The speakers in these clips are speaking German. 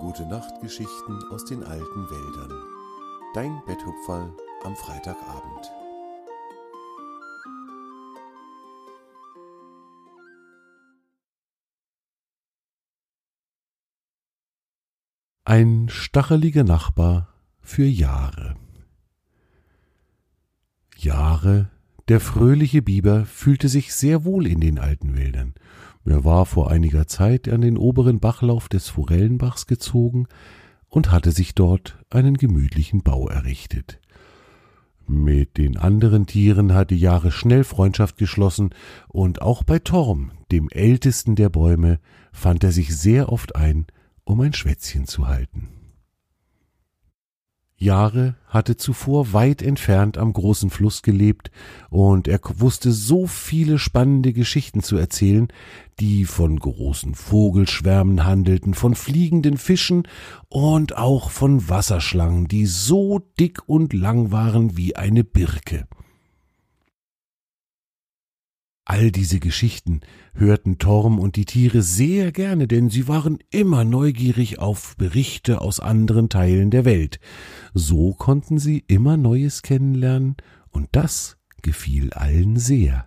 Gute Nachtgeschichten aus den alten Wäldern. Dein Betthupferl am Freitagabend. Ein stacheliger Nachbar für Jahre. Jahre, der fröhliche Biber fühlte sich sehr wohl in den alten Wäldern. Er war vor einiger Zeit an den oberen Bachlauf des Forellenbachs gezogen und hatte sich dort einen gemütlichen Bau errichtet. Mit den anderen Tieren hatte Jahre schnell Freundschaft geschlossen, und auch bei Torm, dem ältesten der Bäume, fand er sich sehr oft ein, um ein Schwätzchen zu halten. Jahre hatte zuvor weit entfernt am großen Fluss gelebt, und er wusste so viele spannende Geschichten zu erzählen, die von großen Vogelschwärmen handelten, von fliegenden Fischen und auch von Wasserschlangen, die so dick und lang waren wie eine Birke. All diese Geschichten hörten Torm und die Tiere sehr gerne, denn sie waren immer neugierig auf Berichte aus anderen Teilen der Welt. So konnten sie immer Neues kennenlernen, und das gefiel allen sehr.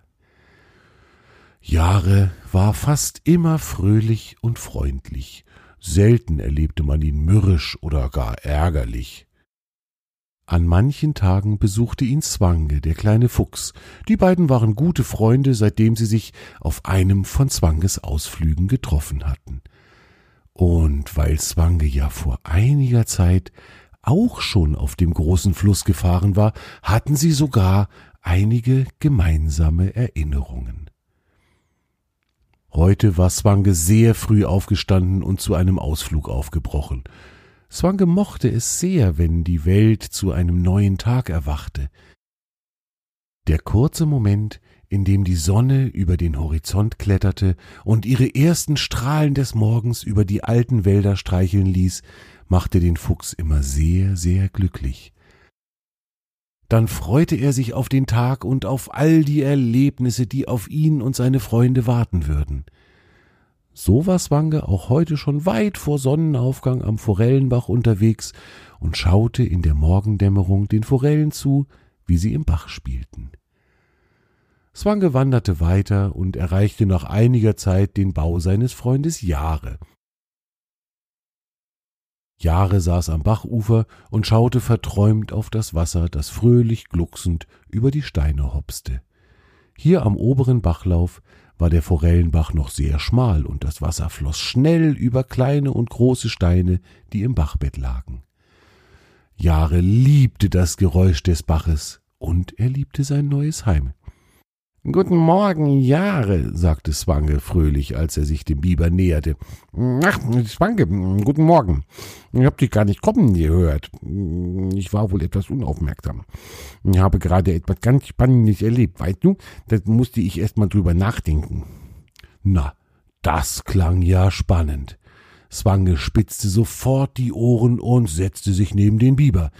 Jahre war fast immer fröhlich und freundlich, selten erlebte man ihn mürrisch oder gar ärgerlich. An manchen Tagen besuchte ihn Zwange, der kleine Fuchs. Die beiden waren gute Freunde, seitdem sie sich auf einem von Zwanges Ausflügen getroffen hatten. Und weil Zwange ja vor einiger Zeit auch schon auf dem großen Fluss gefahren war, hatten sie sogar einige gemeinsame Erinnerungen. Heute war Zwange sehr früh aufgestanden und zu einem Ausflug aufgebrochen. Swange mochte es sehr, wenn die Welt zu einem neuen Tag erwachte. Der kurze Moment, in dem die Sonne über den Horizont kletterte und ihre ersten Strahlen des Morgens über die alten Wälder streicheln ließ, machte den Fuchs immer sehr, sehr glücklich. Dann freute er sich auf den Tag und auf all die Erlebnisse, die auf ihn und seine Freunde warten würden. So war Swange auch heute schon weit vor Sonnenaufgang am Forellenbach unterwegs und schaute in der Morgendämmerung den Forellen zu, wie sie im Bach spielten. Swange wanderte weiter und erreichte nach einiger Zeit den Bau seines Freundes Jahre. Jahre saß am Bachufer und schaute verträumt auf das Wasser, das fröhlich glucksend über die Steine hopste. Hier am oberen Bachlauf war der Forellenbach noch sehr schmal und das Wasser floss schnell über kleine und große Steine, die im Bachbett lagen. Jahre liebte das Geräusch des Baches und er liebte sein neues Heim. Guten Morgen, Jahre, sagte Swange fröhlich, als er sich dem Biber näherte. Ach, Swange, guten Morgen. Ich hab dich gar nicht kommen gehört. Ich war wohl etwas unaufmerksam. Ich habe gerade etwas ganz Spannendes erlebt, weißt du? Das musste ich erst mal drüber nachdenken. Na, das klang ja spannend. Swange spitzte sofort die Ohren und setzte sich neben den Biber.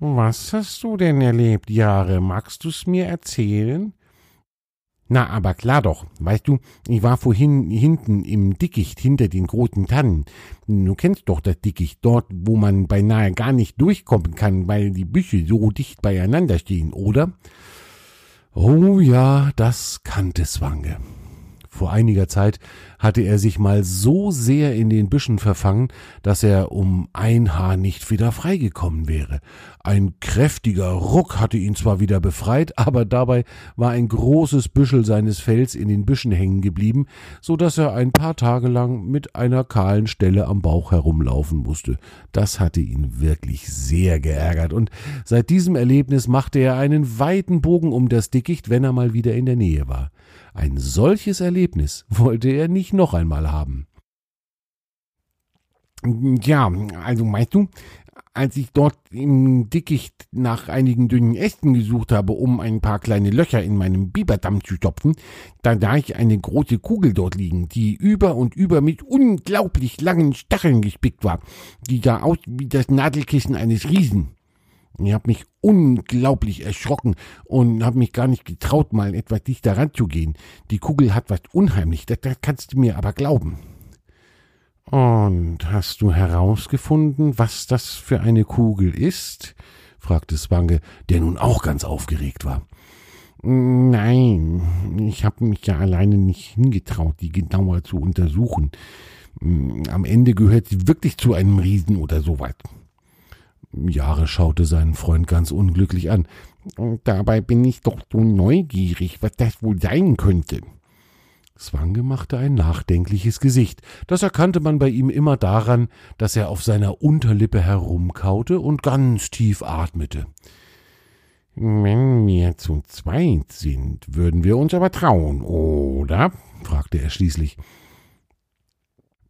Was hast du denn erlebt, Jahre? Magst du's mir erzählen? Na, aber klar doch. Weißt du, ich war vorhin hinten im Dickicht hinter den großen Tannen. Du kennst doch das Dickicht, dort, wo man beinahe gar nicht durchkommen kann, weil die Büsche so dicht beieinander stehen, oder? Oh ja, das kannte Swange. Vor einiger Zeit hatte er sich mal so sehr in den Büschen verfangen, dass er um ein Haar nicht wieder freigekommen wäre. Ein kräftiger Ruck hatte ihn zwar wieder befreit, aber dabei war ein großes Büschel seines Fells in den Büschen hängen geblieben, so dass er ein paar Tage lang mit einer kahlen Stelle am Bauch herumlaufen musste. Das hatte ihn wirklich sehr geärgert, und seit diesem Erlebnis machte er einen weiten Bogen um das Dickicht, wenn er mal wieder in der Nähe war. Ein solches Erlebnis wollte er nicht noch einmal haben. Ja, also meinst du, als ich dort im Dickicht nach einigen dünnen Ästen gesucht habe, um ein paar kleine Löcher in meinem Biberdamm zu stopfen, da sah ich eine große Kugel dort liegen, die über und über mit unglaublich langen Stacheln gespickt war. Die sah aus wie das Nadelkissen eines Riesen. Ich habe mich unglaublich erschrocken und habe mich gar nicht getraut, mal etwas dichter ranzugehen. Die Kugel hat was unheimlich, das, das kannst du mir aber glauben. Und hast du herausgefunden, was das für eine Kugel ist? fragte Swange, der nun auch ganz aufgeregt war. Nein, ich habe mich ja alleine nicht hingetraut, die genauer zu untersuchen. Am Ende gehört sie wirklich zu einem Riesen oder sowas. Jahre schaute seinen Freund ganz unglücklich an. Dabei bin ich doch so neugierig, was das wohl sein könnte. Swange machte ein nachdenkliches Gesicht. Das erkannte man bei ihm immer daran, dass er auf seiner Unterlippe herumkaute und ganz tief atmete. Wenn wir zu zweit sind, würden wir uns aber trauen, oder? fragte er schließlich.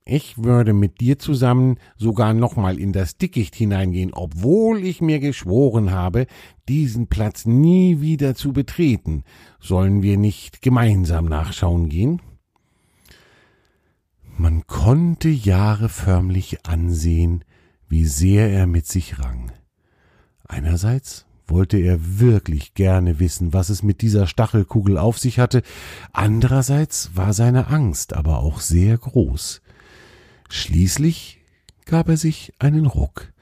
Ich würde mit dir zusammen sogar nochmal in das Dickicht hineingehen, obwohl ich mir geschworen habe, diesen Platz nie wieder zu betreten. Sollen wir nicht gemeinsam nachschauen gehen? Man konnte Jahre förmlich ansehen, wie sehr er mit sich rang. Einerseits wollte er wirklich gerne wissen, was es mit dieser Stachelkugel auf sich hatte, andererseits war seine Angst aber auch sehr groß. Schließlich gab er sich einen Ruck.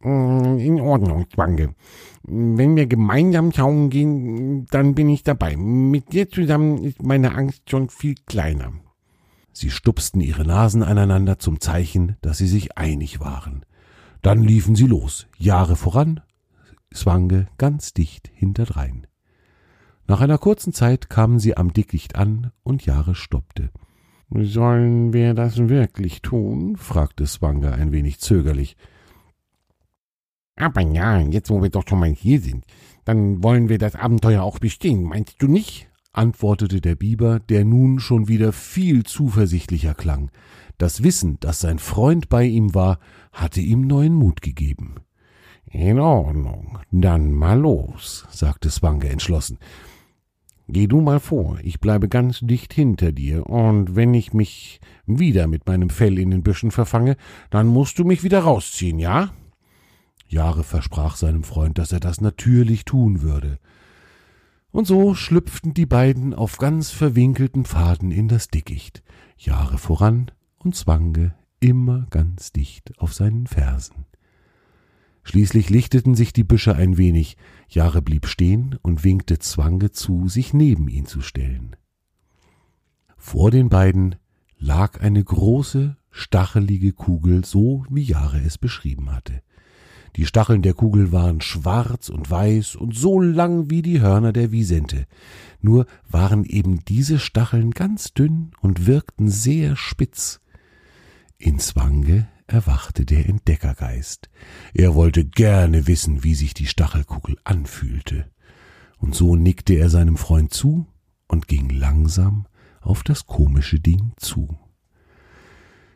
Mm, in Ordnung, Zwange. Wenn wir gemeinsam schauen gehen, dann bin ich dabei. Mit dir zusammen ist meine Angst schon viel kleiner. Sie stupsten ihre Nasen aneinander zum Zeichen, dass sie sich einig waren. Dann liefen sie los, Jahre voran, Swange ganz dicht hinterdrein. Nach einer kurzen Zeit kamen sie am Dickicht an und Jahre stoppte. Sollen wir das wirklich tun? fragte Swanger ein wenig zögerlich. Aber ja, jetzt wo wir doch schon mal hier sind, dann wollen wir das Abenteuer auch bestehen, meinst du nicht? antwortete der Biber, der nun schon wieder viel zuversichtlicher klang. Das Wissen, dass sein Freund bei ihm war, hatte ihm neuen Mut gegeben. In Ordnung, dann mal los, sagte Swange entschlossen. Geh du mal vor, ich bleibe ganz dicht hinter dir, und wenn ich mich wieder mit meinem Fell in den Büschen verfange, dann musst du mich wieder rausziehen, ja? Jahre versprach seinem Freund, dass er das natürlich tun würde. Und so schlüpften die beiden auf ganz verwinkelten Pfaden in das Dickicht, Jahre voran und Zwange immer ganz dicht auf seinen Fersen. Schließlich lichteten sich die Büsche ein wenig, Jahre blieb stehen und winkte Zwange zu, sich neben ihn zu stellen. Vor den beiden lag eine große, stachelige Kugel, so wie Jahre es beschrieben hatte. Die Stacheln der Kugel waren schwarz und weiß und so lang wie die Hörner der Wiesente. Nur waren eben diese Stacheln ganz dünn und wirkten sehr spitz. In Zwange erwachte der Entdeckergeist. Er wollte gerne wissen, wie sich die Stachelkugel anfühlte. Und so nickte er seinem Freund zu und ging langsam auf das komische Ding zu.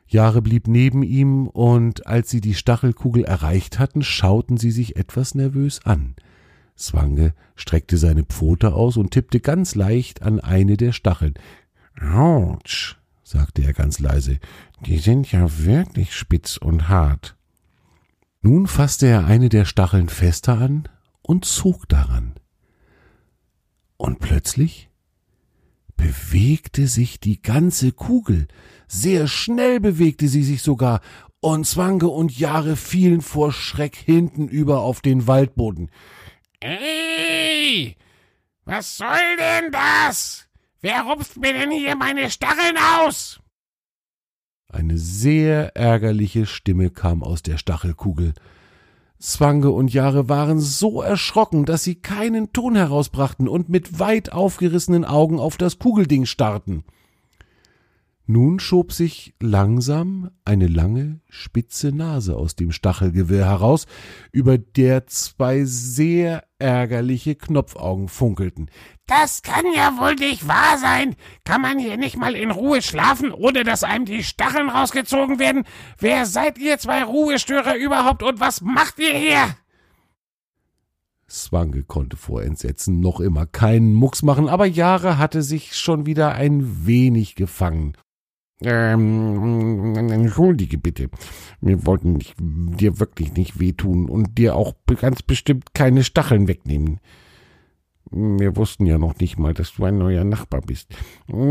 Jahre blieb neben ihm, und als sie die Stachelkugel erreicht hatten, schauten sie sich etwas nervös an. Zwange streckte seine Pfote aus und tippte ganz leicht an eine der Stacheln. Autsch, sagte er ganz leise, die sind ja wirklich spitz und hart. Nun fasste er eine der Stacheln fester an und zog daran. Und plötzlich bewegte sich die ganze Kugel, sehr schnell bewegte sie sich sogar, und Zwange und Jahre fielen vor Schreck hintenüber auf den Waldboden. Ey! Was soll denn das? Wer rupft mir denn hier meine Stacheln aus? Eine sehr ärgerliche Stimme kam aus der Stachelkugel. Zwange und Jahre waren so erschrocken, dass sie keinen Ton herausbrachten und mit weit aufgerissenen Augen auf das Kugelding starrten. Nun schob sich langsam eine lange, spitze Nase aus dem Stachelgewirr heraus, über der zwei sehr ärgerliche Knopfaugen funkelten. Das kann ja wohl nicht wahr sein. Kann man hier nicht mal in Ruhe schlafen, ohne dass einem die Stacheln rausgezogen werden? Wer seid ihr zwei Ruhestörer überhaupt und was macht ihr hier? Swange konnte vor Entsetzen noch immer keinen Mucks machen, aber Jahre hatte sich schon wieder ein wenig gefangen. Ähm, entschuldige bitte. Wir wollten dich, dir wirklich nicht wehtun und dir auch ganz bestimmt keine Stacheln wegnehmen. Wir wussten ja noch nicht mal, dass du ein neuer Nachbar bist.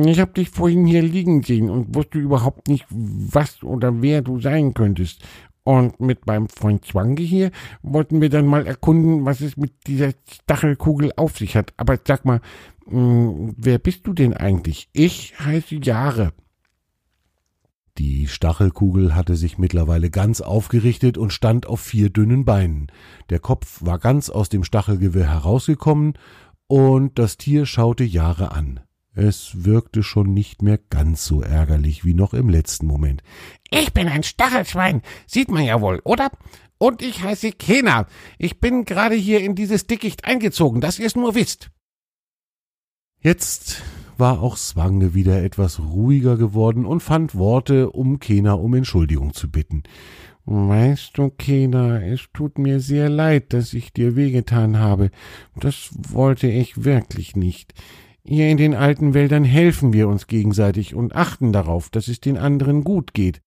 Ich hab dich vorhin hier liegen sehen und wusste überhaupt nicht, was oder wer du sein könntest. Und mit meinem Freund Zwange hier wollten wir dann mal erkunden, was es mit dieser Stachelkugel auf sich hat. Aber sag mal, hm, wer bist du denn eigentlich? Ich heiße Jahre. Die Stachelkugel hatte sich mittlerweile ganz aufgerichtet und stand auf vier dünnen Beinen. Der Kopf war ganz aus dem Stachelgewirr herausgekommen, und das Tier schaute Jahre an. Es wirkte schon nicht mehr ganz so ärgerlich wie noch im letzten Moment. Ich bin ein Stachelschwein, sieht man ja wohl, oder? Und ich heiße Kena. Ich bin gerade hier in dieses Dickicht eingezogen, dass ihr es nur wisst. Jetzt war auch Swange wieder etwas ruhiger geworden und fand Worte, um Kena um Entschuldigung zu bitten. Weißt du, Kena, es tut mir sehr leid, dass ich dir wehgetan habe. Das wollte ich wirklich nicht. Hier in den alten Wäldern helfen wir uns gegenseitig und achten darauf, dass es den anderen gut geht.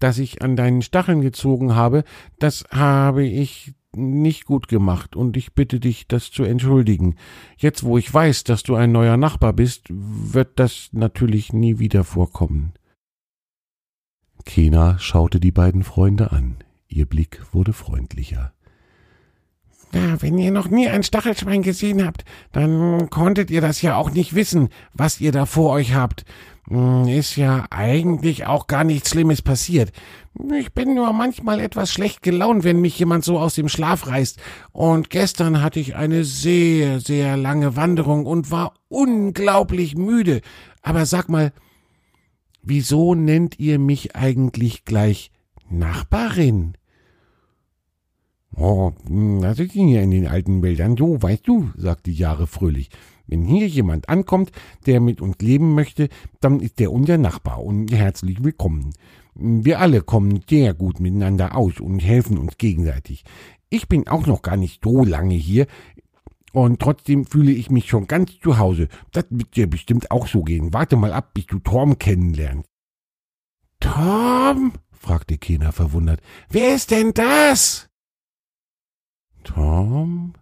Dass ich an deinen Stacheln gezogen habe, das habe ich nicht gut gemacht und ich bitte dich, das zu entschuldigen. Jetzt, wo ich weiß, dass du ein neuer Nachbar bist, wird das natürlich nie wieder vorkommen. Kena schaute die beiden Freunde an. Ihr Blick wurde freundlicher. Na, wenn ihr noch nie ein Stachelschwein gesehen habt, dann konntet ihr das ja auch nicht wissen, was ihr da vor euch habt. Hm, ist ja eigentlich auch gar nichts Schlimmes passiert. Ich bin nur manchmal etwas schlecht gelaunt, wenn mich jemand so aus dem Schlaf reißt. Und gestern hatte ich eine sehr, sehr lange Wanderung und war unglaublich müde. Aber sag mal, wieso nennt ihr mich eigentlich gleich Nachbarin? Oh, das ist hier in den alten Wäldern so, weißt du, sagte Jahre fröhlich. Wenn hier jemand ankommt, der mit uns leben möchte, dann ist er unser Nachbar und herzlich willkommen. Wir alle kommen sehr gut miteinander aus und helfen uns gegenseitig. Ich bin auch noch gar nicht so lange hier und trotzdem fühle ich mich schon ganz zu Hause. Das wird dir bestimmt auch so gehen. Warte mal ab, bis du Torm kennenlernst. Tom? fragte Kena verwundert. Wer ist denn das? Tom?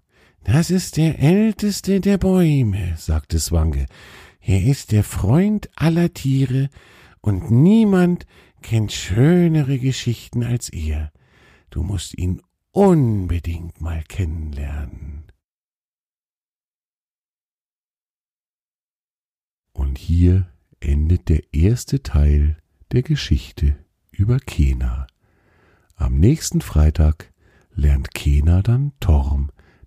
Das ist der älteste der Bäume, sagte Swange. Er ist der Freund aller Tiere, und niemand kennt schönere Geschichten als er. Du musst ihn unbedingt mal kennenlernen. Und hier endet der erste Teil der Geschichte über Kena. Am nächsten Freitag lernt Kena dann Torm,